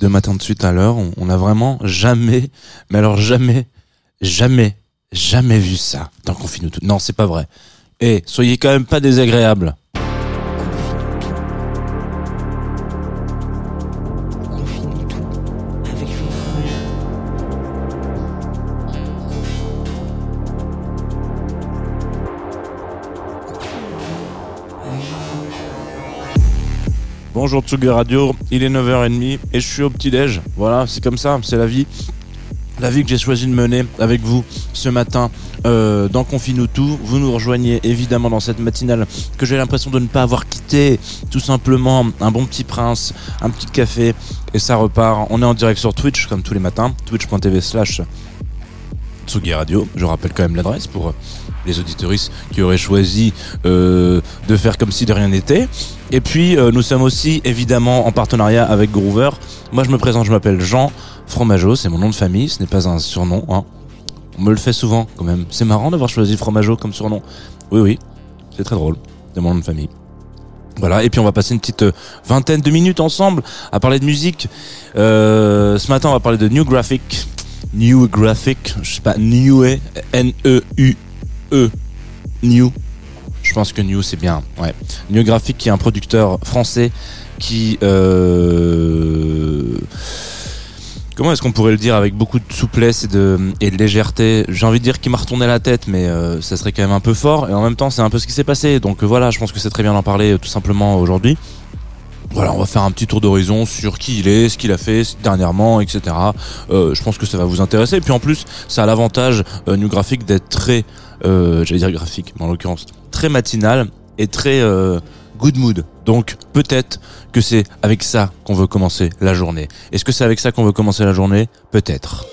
Deux matins de suite à l'heure, on, on a vraiment jamais, mais alors jamais, jamais, jamais vu ça dans Confine tout. Non, c'est pas vrai. Eh, soyez quand même pas désagréables. Bonjour Tsugi Radio, il est 9h30 et je suis au petit-déj. Voilà, c'est comme ça, c'est la vie. La vie que j'ai choisi de mener avec vous ce matin euh, dans Confine tout. Vous nous rejoignez évidemment dans cette matinale que j'ai l'impression de ne pas avoir quitté. Tout simplement un bon petit prince, un petit café et ça repart. On est en direct sur Twitch comme tous les matins, twitch.tv slash Tsugi Radio. Je rappelle quand même l'adresse pour les auditoristes qui auraient choisi euh, de faire comme si de rien n'était. Et puis euh, nous sommes aussi évidemment en partenariat avec Groover. Moi je me présente, je m'appelle Jean Fromageau, c'est mon nom de famille, ce n'est pas un surnom. Hein. On me le fait souvent quand même. C'est marrant d'avoir choisi Fromageau comme surnom. Oui oui, c'est très drôle. C'est mon nom de famille. Voilà, et puis on va passer une petite euh, vingtaine de minutes ensemble à parler de musique. Euh, ce matin, on va parler de New Graphic. New Graphic, je sais pas, New, N-E-U-E, New. Je pense que New c'est bien, ouais. New Graphic qui est un producteur français qui... Euh, Comment est-ce qu'on pourrait le dire avec beaucoup de souplesse et de, et de légèreté J'ai envie de dire qu'il m'a retourné la tête, mais euh, ça serait quand même un peu fort. Et en même temps, c'est un peu ce qui s'est passé. Donc voilà, je pense que c'est très bien d'en parler euh, tout simplement aujourd'hui. Voilà, on va faire un petit tour d'horizon sur qui il est, ce qu'il a fait dernièrement, etc. Euh, je pense que ça va vous intéresser. Et puis en plus, ça a l'avantage euh, New d'être très, euh, j'allais dire graphique, mais en l'occurrence très matinal et très euh, good mood. Donc peut-être que c'est avec ça qu'on veut commencer la journée. Est-ce que c'est avec ça qu'on veut commencer la journée? Peut-être.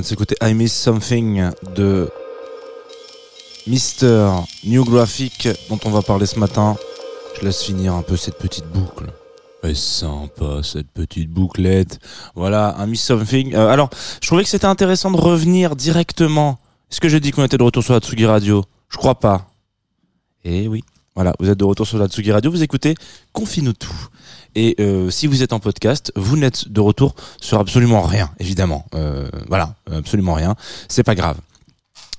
Vient de I Miss Something de Mister New Graphic dont on va parler ce matin. Je laisse finir un peu cette petite boucle. Est sympa cette petite bouclette. Voilà, un Miss Something. Euh, alors, je trouvais que c'était intéressant de revenir directement. Est-ce que j'ai dit qu'on était de retour sur la Tsugi Radio? Je crois pas. Eh oui. Voilà, vous êtes de retour sur la Tsugi Radio, vous écoutez Confine-nous tout. Et euh, si vous êtes en podcast, vous n'êtes de retour sur absolument rien, évidemment. Euh, voilà, absolument rien. C'est pas grave.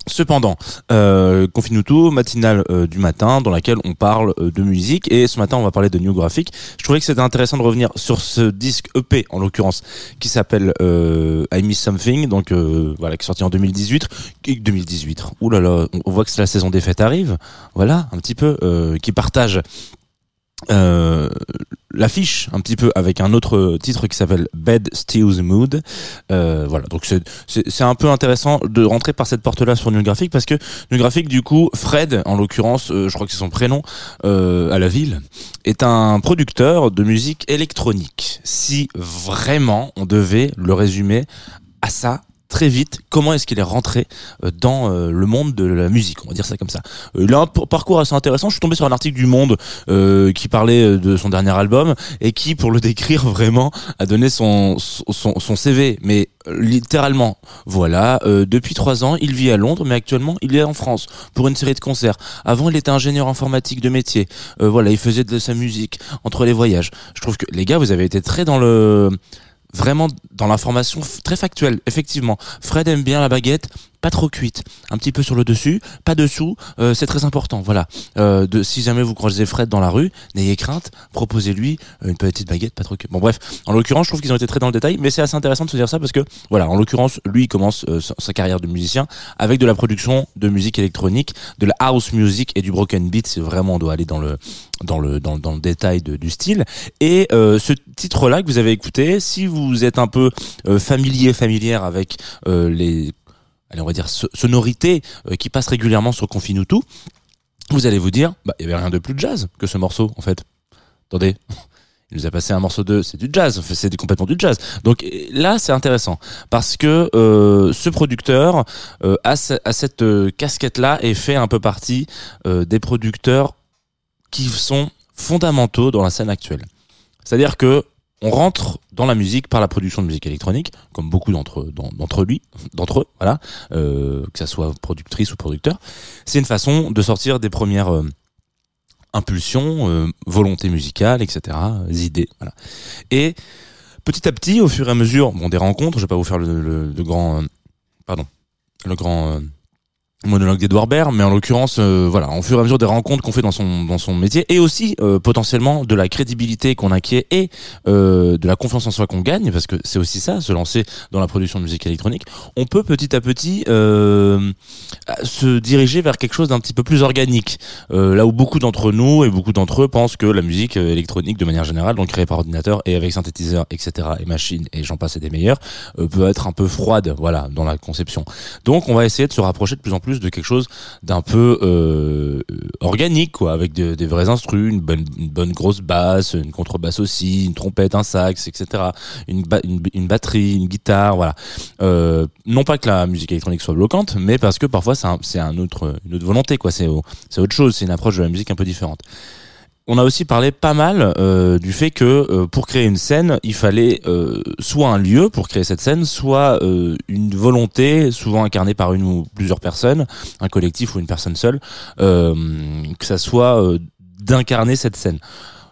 Cependant, euh, Confine-nous tout, matinale euh, du matin, dans laquelle on parle euh, de musique. Et ce matin, on va parler de New Graphic. Je trouvais que c'était intéressant de revenir sur ce disque EP, en l'occurrence, qui s'appelle I Miss Something, donc voilà, qui est sorti en 2018. Et 2018. Ouh là là, on voit que c'est la saison des fêtes arrive. Voilà, un petit peu, qui partage euh, l'affiche un petit peu avec un autre titre qui s'appelle Bed Steals Mood. Euh, voilà, donc c'est- un peu intéressant de rentrer par cette porte-là sur New Graphic parce que New Graphic, du coup, Fred, en l'occurrence, euh, je crois que c'est son prénom, euh, à la ville, est un producteur de musique électronique. Si vraiment on devait le résumer à ça très vite, comment est-ce qu'il est rentré euh, dans euh, le monde de la musique, on va dire ça comme ça. Euh, il a un parcours assez intéressant. Je suis tombé sur un article du Monde qui parlait de son dernier album et qui, pour le décrire vraiment, a donné son son, CV, mais littéralement. Voilà. depuis trois ans, il vit à Londres, mais actuellement, il est en France pour une série de concerts. Avant, il était ingénieur informatique de métier. Voilà, il faisait de sa musique entre les voyages. Je trouve que les gars, vous avez été très dans le vraiment dans l'information très factuelle. Effectivement, Fred aime bien la baguette, pas trop cuite, un petit peu sur le dessus, pas dessous. euh, c'est très important. Voilà. Euh, de, si jamais vous croisez Fred dans la rue, n'ayez crainte, proposez-lui une petite baguette, pas trop cuite. Bon bref, en l'occurrence, je trouve qu'ils ont été très dans le détail, mais c'est assez intéressant de se dire ça parce que voilà, en l'occurrence, lui commence euh, sa carrière de musicien avec de la production de musique électronique, de la house music et du broken beat. C'est vraiment on doit aller dans le dans le dans, dans le détail du style. Et euh, ce titre-là que vous avez écouté, si vous êtes un peu euh, familier, familière avec euh, les allez, on va dire so- sonorités euh, qui passent régulièrement sur Confine tout, vous allez vous dire, bah il y avait rien de plus jazz que ce morceau en fait. Attendez. Il nous a passé un morceau de, c'est du jazz, c'est complètement du jazz. Donc euh, là, c'est intéressant parce que euh, ce producteur euh, a, ce- a cette euh, casquette-là et fait un peu partie des producteurs qui sont fondamentaux dans la scène actuelle. C'est-à-dire que on rentre dans la musique par la production de musique électronique, comme beaucoup d'entre d'en- d'entre lui, d'entre eux, voilà, euh, que ça soit productrice ou producteur. C'est une façon de sortir des premières euh, impulsions, euh, volontés musicales, etc., idées. Et petit à petit, au fur et à mesure, bon, des rencontres, je vais pas vous faire le, le, grand, euh, pardon, le grand monologue d'Edouard Baird, mais en l'occurrence, euh, voilà, au fur et à mesure des rencontres qu'on fait dans son dans son métier, et aussi euh, potentiellement de la crédibilité qu'on acquiert et euh, de la confiance en soi qu'on gagne, parce que c'est aussi ça, se lancer dans la production de musique électronique, on peut petit à petit euh, se diriger vers quelque chose d'un petit peu plus organique. Euh, là où beaucoup d'entre nous et beaucoup d'entre eux pensent que la musique euh, électronique, de manière générale, donc créée par ordinateur et avec synthétiseur, etc., et machine, et j'en passe et des meilleurs, peut être un peu froide, voilà, dans la conception. Donc on va essayer de se rapprocher de plus en plus de quelque chose d'un peu euh, organique, quoi, avec de- des vrais instrus, une bonne, une bonne grosse basse, une contrebasse aussi, une trompette, un sax, etc., une, une, batterie, une guitare, voilà. Euh, non pas que la musique électronique soit bloquante, mais parce que parfois c'est un, un autre, une autre volonté, quoi. C'est autre chose, c'est une approche de la musique un peu différente. On a aussi parlé pas mal euh, du fait que euh, pour créer une scène, il fallait euh, soit un lieu pour créer cette scène, soit une volonté, souvent incarnée par une ou plusieurs personnes, un collectif ou une personne seule, que ça soit d'incarner cette scène.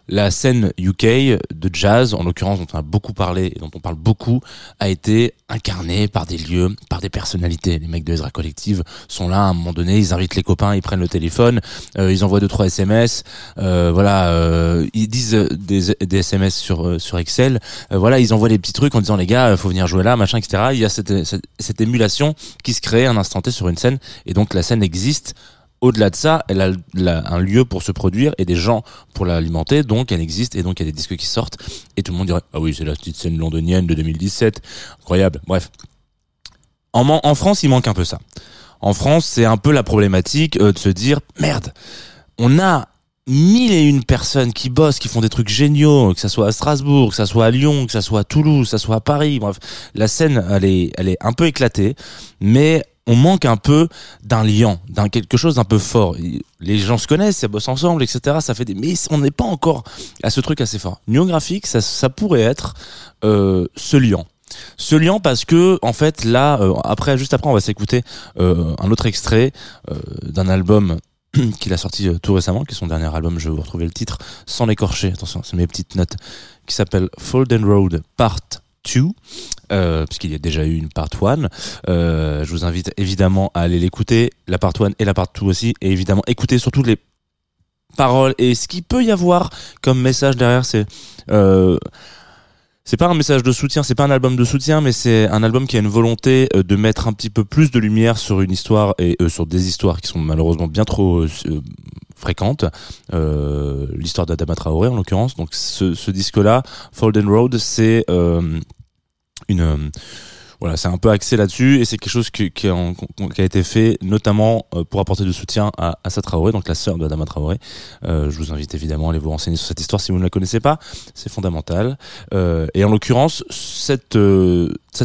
La scène UK de jazz, en l'occurrence dont on a beaucoup parlé et dont on parle beaucoup, a été incarnée par des lieux, par des personnalités. Les mecs de Ezra Collective sont là à un moment donné, ils invitent les copains, ils prennent le téléphone, euh, ils envoient deux trois SMS, euh, voilà, euh, ils disent des, des SMS sur euh, sur Excel, euh, voilà, ils envoient des petits trucs en disant les gars, euh, faut venir jouer là, machin, etc. Il y a cette, cette, cette émulation qui se crée un instant T sur une scène et donc la scène existe. Au-delà de ça, elle a, un lieu pour se produire et des gens pour l'alimenter, donc elle existe et donc il y a des disques qui sortent et tout le monde dirait ah oui c'est la petite scène londonienne de 2017, incroyable. Bref, en, en France il manque un peu ça. En France c'est un peu la problématique euh, de se dire merde, on a mille et une personnes qui bossent, qui font des trucs géniaux, que ça soit à Strasbourg, que ça soit à Lyon, que ça soit à Toulouse, que ça soit à Paris. Bref, la scène, elle est, elle est un peu éclatée, mais on manque un peu d'un lien, d'un quelque chose d'un peu fort. Les gens se connaissent, ça bosse ensemble, etc. Ça fait des, mais on n'est pas encore à ce truc assez fort. Neographique, ça, ça pourrait être euh, ce lien. Ce lien parce que en fait là, euh, après, juste après, on va s'écouter euh, un autre extrait d'un album qu'il a sorti tout récemment, qui est son dernier album. Je vais vous retrouver le titre sans l'écorcher. Attention, c'est mes petites notes. Qui s'appelle Folden Road Part 2. Euh, puisqu'il y a déjà eu une part 1. Euh, je vous invite évidemment à aller l'écouter, la part 1 et la part 2 aussi, et évidemment écouter surtout les paroles et ce qu'il peut y avoir comme message derrière, c'est euh, c'est pas un message de soutien, c'est pas un album de soutien, mais c'est un album qui a une volonté euh, de mettre un petit peu plus de lumière sur une histoire et sur des histoires qui sont malheureusement bien trop fréquentes. Euh, L'histoire d'Adama Traoré en l'occurrence. Donc ce, disque-là, Folden Road, c'est une euh, voilà, c'est un peu axé là-dessus et c'est quelque chose qui, a, été fait notamment euh, pour apporter du soutien à Assa Traoré, donc la sœur de Adama Traoré. Euh, je vous invite évidemment à aller vous renseigner sur cette histoire si vous ne la connaissez pas, c'est fondamental. Et en l'occurrence, cet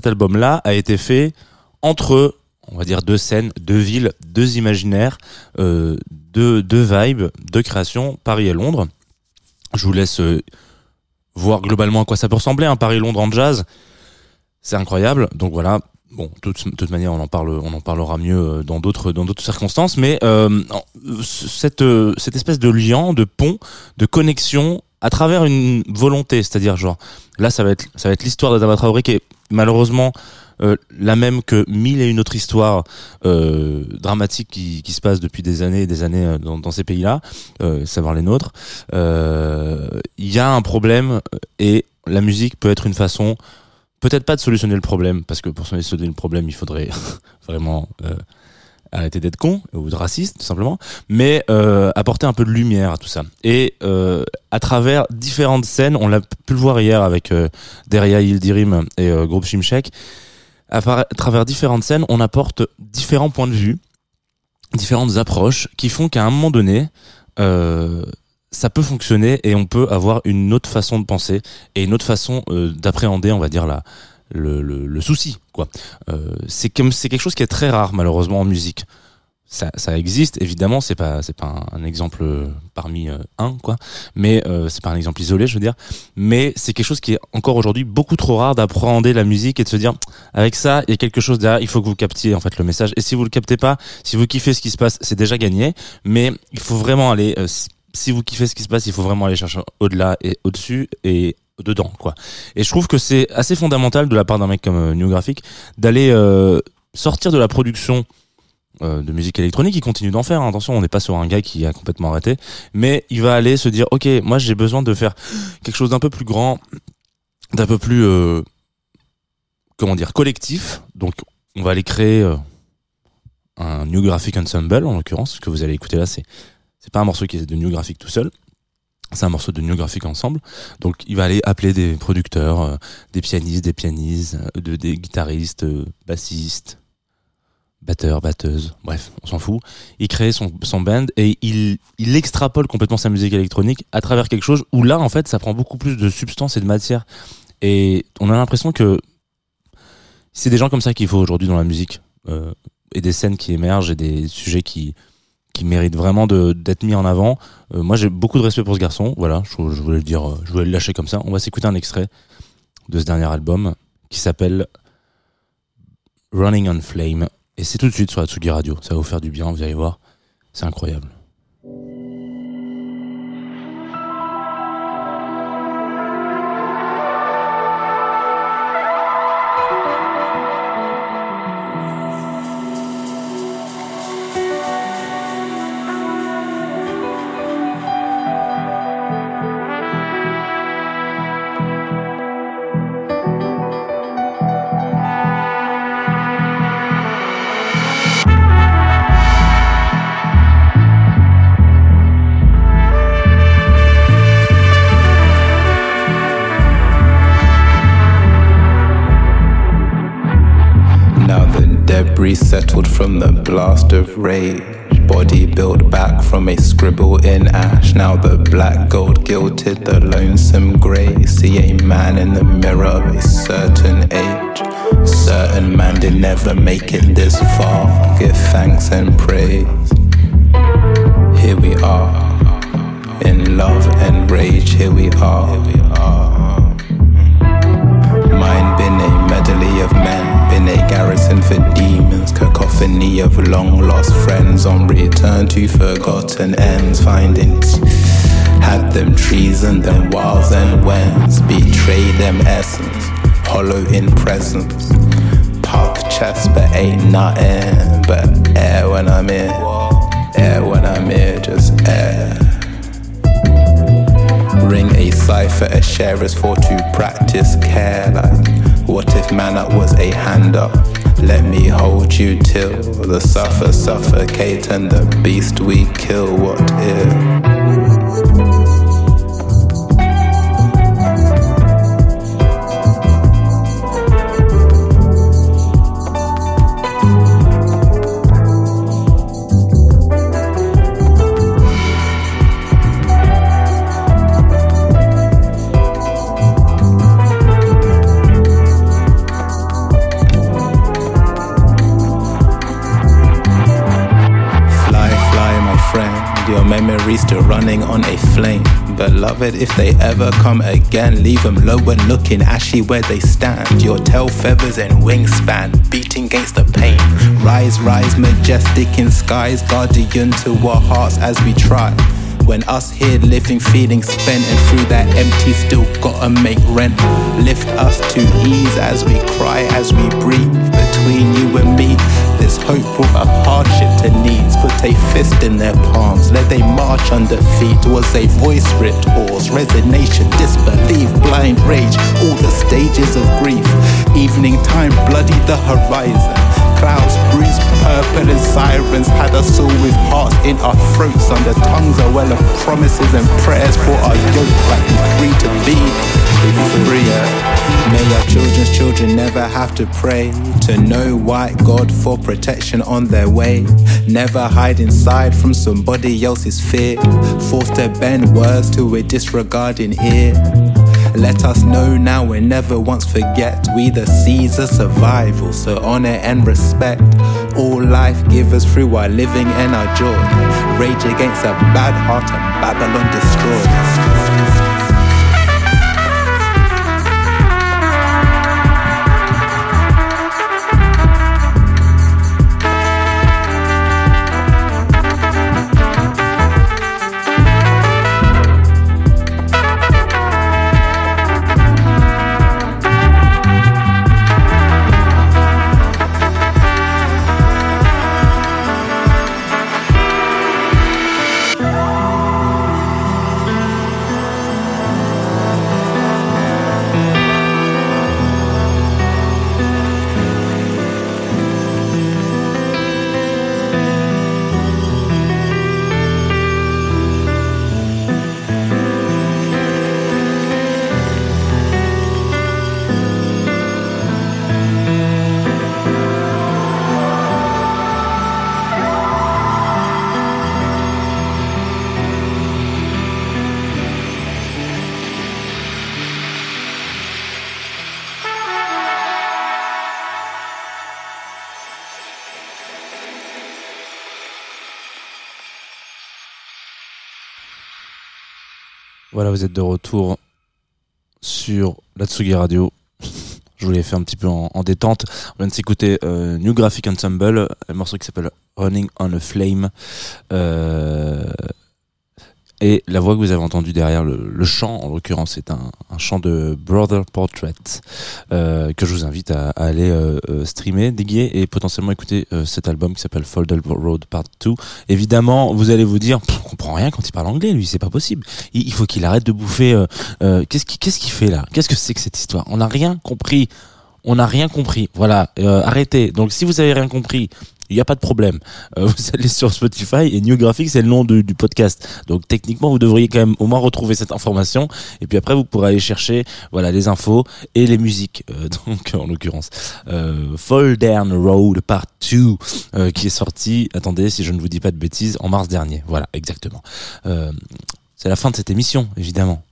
album-là a été fait entre, on va dire, deux scènes, deux villes, deux imaginaires, deux, vibes, deux créations, Paris et Londres. Je vous laisse voir globalement à quoi ça peut ressembler, un Paris-Londres en jazz. C'est incroyable. Donc voilà. Bon, de toute, toute manière, on en parle, on en parlera mieux euh, dans d'autres, dans d'autres circonstances. Mais euh, cette, euh, cette espèce de lien, de pont, de connexion à travers une volonté, c'est-à-dire genre là, ça va être, ça va être l'histoire d'Adama Traoré qui est malheureusement euh, la même que mille et une autres histoires euh, dramatiques qui, qui se passent depuis des années et des années euh, dans, dans ces pays-là, euh, savoir les nôtres. Il y a un problème et la musique peut être une façon peut-être pas de solutionner le problème, parce que pour solutionner le problème, il faudrait vraiment euh, arrêter d'être con ou de raciste, tout simplement, mais euh, apporter un peu de lumière à tout ça. Et euh, à travers différentes scènes, on l'a pu le voir hier avec euh, Deria Yildirim et euh, Groupe Shimshek, à, à travers différentes scènes, on apporte différents points de vue, différentes approches qui font qu'à un moment donné, euh, ça peut fonctionner et on peut avoir une autre façon de penser et une autre façon euh, d'appréhender, on va dire, la, le, le, le souci. quoi. Euh, c'est comme c'est quelque chose qui est très rare malheureusement en musique. Ça, ça existe évidemment, c'est pas c'est pas un, exemple euh, parmi euh, un quoi, mais euh, c'est pas un exemple isolé, je veux dire. Mais c'est quelque chose qui est encore aujourd'hui beaucoup trop rare d'appréhender la musique et de se dire avec ça il y a quelque chose derrière, il faut que vous captiez en fait le message. Et si vous le captez pas, si vous kiffez ce qui se passe, c'est déjà gagné. Mais il faut vraiment aller si- vous kiffez ce qui se passe, il faut vraiment aller chercher au-delà et au-dessus et dedans quoi. Et je trouve que c'est assez fondamental de la part d'un mec comme euh, New Graphic d'aller euh, sortir de la production euh, de musique électronique, il continue d'en faire. hein. Attention, on n'est pas sur un gars qui a complètement arrêté, mais il va aller se dire, ok, moi j'ai besoin de faire quelque chose d'un peu plus grand, d'un peu plus, comment dire, collectif. Donc, on va aller créer un New Graphic Ensemble, en l'occurrence. Ce que vous allez écouter là, c'est c'est pas un morceau qui est de New Graphic tout seul. C'est un morceau de New Graphic ensemble. Donc, il va aller appeler des producteurs, euh, des pianistes, des pianistes, euh, de, des guitaristes, euh, bassistes, batteurs, batteuses, bref, on s'en fout. Il crée son, son band et il, il extrapole complètement sa musique électronique à travers quelque chose où là, en fait, ça prend beaucoup plus de substance et de matière. Et on a l'impression que c'est des gens comme ça qu'il faut aujourd'hui dans la musique. Et des scènes qui émergent et des sujets qui, qui méritent vraiment d'être mis en avant. Euh, moi, j'ai beaucoup de respect pour ce garçon. Voilà, je, voulais le dire, euh, je voulais le lâcher comme ça. On va s'écouter un extrait de ce dernier album qui s'appelle Running on Flame. Et c'est tout de suite sur la Radio. Ça va vous faire du bien, vous allez voir. C'est incroyable. Now the black gold gilded the lonesome grey. See a man in the mirror of a certain age. Certain man did never make it this far. Give thanks and praise. Here we are. In love and rage, here we are. Mine been a medley of men, garrison for demons, cacophony of long lost friends on return to forgotten ends, finding had them treason, them wilds and wens, betray them essence, hollow in presence, Park chest but ain't nothing but air when I'm here, air when I'm here, just air. Ring a cipher, a sharers for to practice care. Like, what if man up was a hand up? Let me hold you till the suffer suffocate and the beast we kill. What if? Memories still running on a flame. Beloved, if they ever come again, leave them low and looking ashy where they stand. Your tail feathers and wingspan beating against the pain. Rise, rise, majestic in skies, guardian to our hearts as we try. When us here living, feeling spent, and through that empty, still gotta make rent. Lift us to ease as we cry, as we breathe. Between you and me, there's hope for a hardship to needs. Put a fist in their palms, let they march under feet. Was a voice ripped hoarse, resignation, disbelief, blind rage, all the stages of grief. Evening time, bloody the horizon. Clouds bruised purple and sirens had us all with hearts in our throats. Under tongues a well of promises and prayers for our yoke, like we free to be free. May our children's children never have to pray to know white God for protection on their way. Never hide inside from somebody else's fear. Forced to bend words to a disregarding ear. Let us know now and never once forget. We the seeds of survival, so honor and respect. All life givers through our living and our joy. Rage against a bad heart and Babylon destroy. Voilà, vous êtes de retour sur la Tsugi Radio. Je voulais faire un petit peu en, en détente. On vient de s'écouter euh, New Graphic Ensemble, un morceau qui s'appelle Running on a Flame. Euh, et la voix que vous avez entendue derrière le, le chant, en l'occurrence, c'est un, un chant de Brother Portrait euh, que je vous invite à, à aller euh, euh, streamer, déguer et potentiellement écouter euh, cet album qui s'appelle Folded Road Part 2. Évidemment, vous allez vous dire, on comprend rien quand il parle anglais, lui, c'est pas possible. Il, il faut qu'il arrête de bouffer. euh, euh, qu'est-ce qu'il qu'est-ce qu'il fait là? Qu'est-ce que c'est que cette histoire? On n'a rien compris. On n'a rien compris. Voilà, euh, arrêtez. Donc si vous avez rien compris, il n'y a pas de problème. Euh, vous allez sur Spotify et New Graphic, c'est le nom du, podcast. Donc techniquement, vous devriez quand même au moins retrouver cette information. Et puis après, vous pourrez aller chercher voilà les infos et les musiques. Euh, donc en l'occurrence, euh, Fall Down Road Part 2 euh, qui est sorti. Attendez, si je ne vous dis pas de bêtises, en mars dernier. Voilà, exactement. C'est la fin de cette émission, évidemment.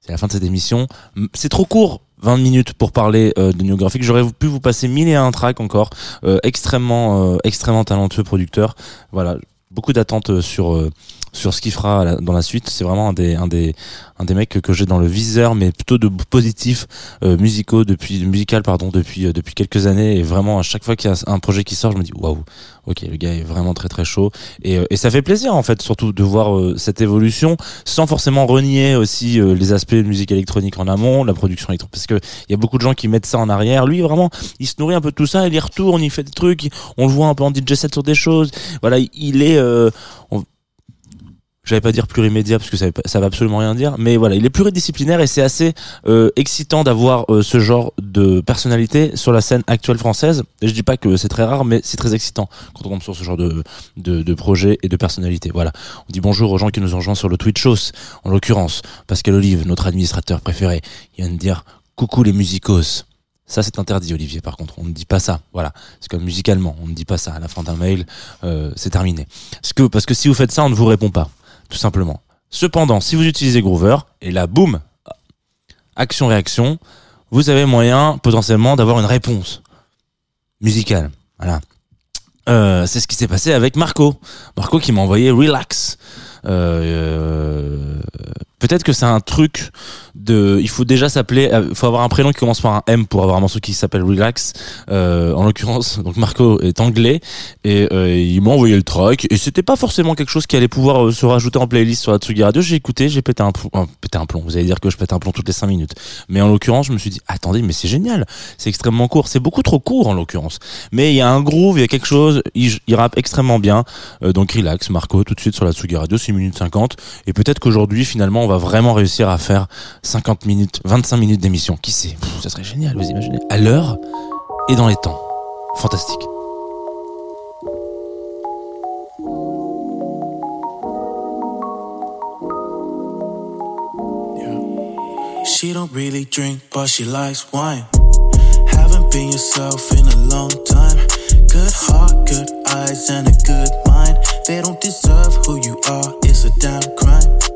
C'est la fin de cette émission. C'est trop court. 20 minutes pour parler euh, de New Graphic. J'aurais pu vous passer mille et un tracks encore. Euh, extrêmement, euh, extrêmement talentueux producteur. Voilà, beaucoup d'attentes sur euh, sur ce qu'il fera dans la suite. C'est vraiment un des un des un des mecs que, que j'ai dans le viseur, mais plutôt de positifs euh, musicaux depuis musical pardon depuis euh, depuis quelques années. Et vraiment à chaque fois qu'il y a un projet qui sort, je me dis waouh, ok le gars est vraiment très très chaud. Et, euh, et ça fait plaisir en fait surtout de voir euh, cette évolution sans forcément renier aussi euh, les aspects de musique électronique en amont, la production électronique, parce que il y a beaucoup de gens qui mettent ça en arrière. Lui vraiment, il se nourrit un peu de tout ça, il y retourne, il fait des trucs, on le voit un peu en DJ set sur des choses. Voilà, il est euh, on- j'allais pas dire plurimédia parce que ça, ça va absolument rien dire, mais voilà, il est pluridisciplinaire et c'est assez euh, excitant d'avoir euh, ce genre de personnalité sur la scène actuelle française. Et je dis pas que c'est très rare, mais c'est très excitant quand on tombe sur ce genre de, de, de projet et de personnalité. Voilà. On dit bonjour aux gens qui nous ont rejoints sur le Twitch House, en l'occurrence Pascal Olive, notre administrateur préféré. Il vient de dire coucou les musicos. Ça, c'est interdit, Olivier, par contre. On ne dit pas ça. Voilà. C'est comme musicalement. On ne dit pas ça. À la fin d'un mail, euh, c'est terminé. Parce que, parce que si vous faites ça, on ne vous répond pas. Tout simplement. Cependant, si vous utilisez Groover, et là, boum, action-réaction, vous avez moyen, potentiellement, d'avoir une réponse musicale. Voilà. Euh, c'est ce qui s'est passé avec Marco. Marco qui m'a envoyé Relax. Euh, euh, Peut-être que c'est un truc de. Il faut déjà s'appeler. euh, Il faut avoir un prénom qui commence par un M pour avoir un morceau qui s'appelle Relax. Euh, en l'occurrence, donc Marco est anglais et euh, il m'a envoyé le track et c'était pas forcément quelque chose qui allait pouvoir euh, se rajouter en playlist sur la Tsugi Radio. J'ai écouté, j'ai pété un, plomb- euh, pété un plomb. Vous allez dire que je pète un plomb toutes les 5 minutes. Mais en l'occurrence, je me suis dit attendez, mais c'est génial. C'est extrêmement court. C'est beaucoup trop court en l'occurrence. Mais il y a un groove, il y a quelque chose. Il, il rappe extrêmement bien. Euh, donc relax, Marco, tout de suite sur la Tsugi Radio, 6 minutes 50. Et peut-être qu'aujourd'hui, finalement, on va vraiment réussir à faire 50 minutes, 25 minutes d'émission. Qui sait? Ça serait génial, vous imaginez À l'heure et dans les temps. Fantastique. She don't really drink, but she likes wine. Haven't been yourself in a long time. Good heart, good eyes, and a good mind. They don't deserve who you are, it's a damn crime.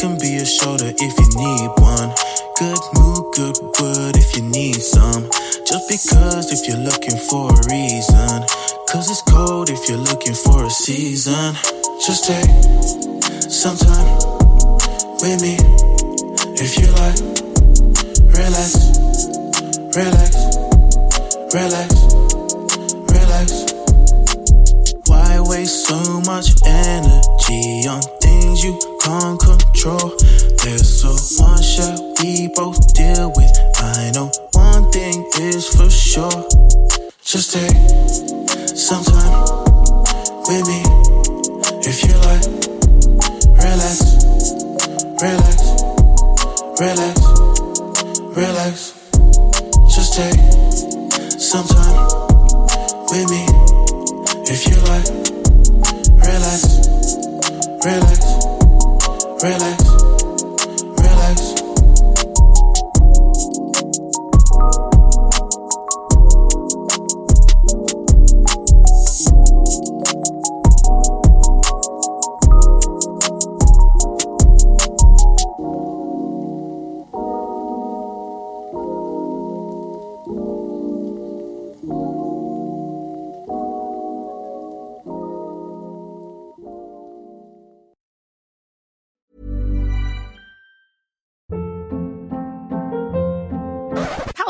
Can be a shoulder if you need one. Good mood, good wood if you need some. Just because if you're looking for a reason. Cause it's cold if you're looking for a season. Just take some time with me. If you like, relax, relax, relax, relax. Why waste so much energy on things you can't control? There's so much that we both deal with. I know one thing is for sure. Just take some time with me. If you like, relax, relax relax, relax. Just take some time with me. If you like, relax, relax,